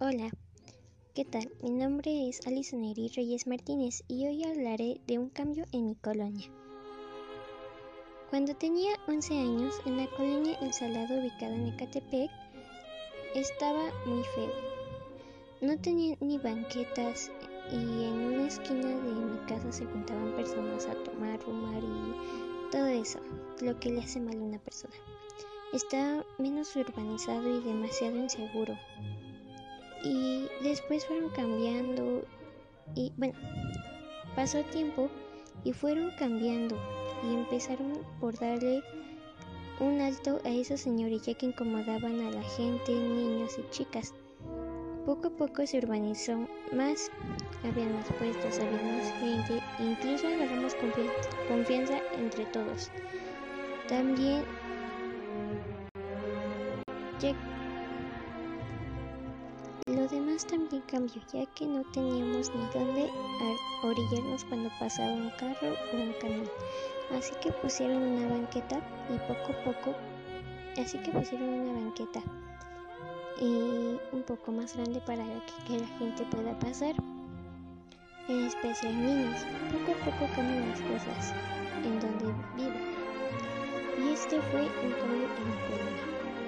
Hola, ¿qué tal? Mi nombre es Alison Eri Reyes Martínez y hoy hablaré de un cambio en mi colonia. Cuando tenía 11 años, en la colonia El Salado ubicada en Ecatepec, estaba muy feo. No tenía ni banquetas y en una esquina de mi casa se juntaban personas a tomar, fumar y todo eso, lo que le hace mal a una persona. Estaba menos urbanizado y demasiado inseguro. Y después fueron cambiando y bueno, pasó tiempo y fueron cambiando y empezaron por darle un alto a esos señores ya que incomodaban a la gente, niños y chicas. Poco a poco se urbanizó más, había más puestos, había más gente, incluso agarramos confianza entre todos. También lo demás también cambió, ya que no teníamos ni dónde orillarnos cuando pasaba un carro o un camión. Así que pusieron una banqueta y poco a poco, así que pusieron una banqueta y un poco más grande para que, la gente pueda pasar, en especial niños. Poco a poco cambian las cosas en donde vivo. Y este fue un cambio en mi colonia.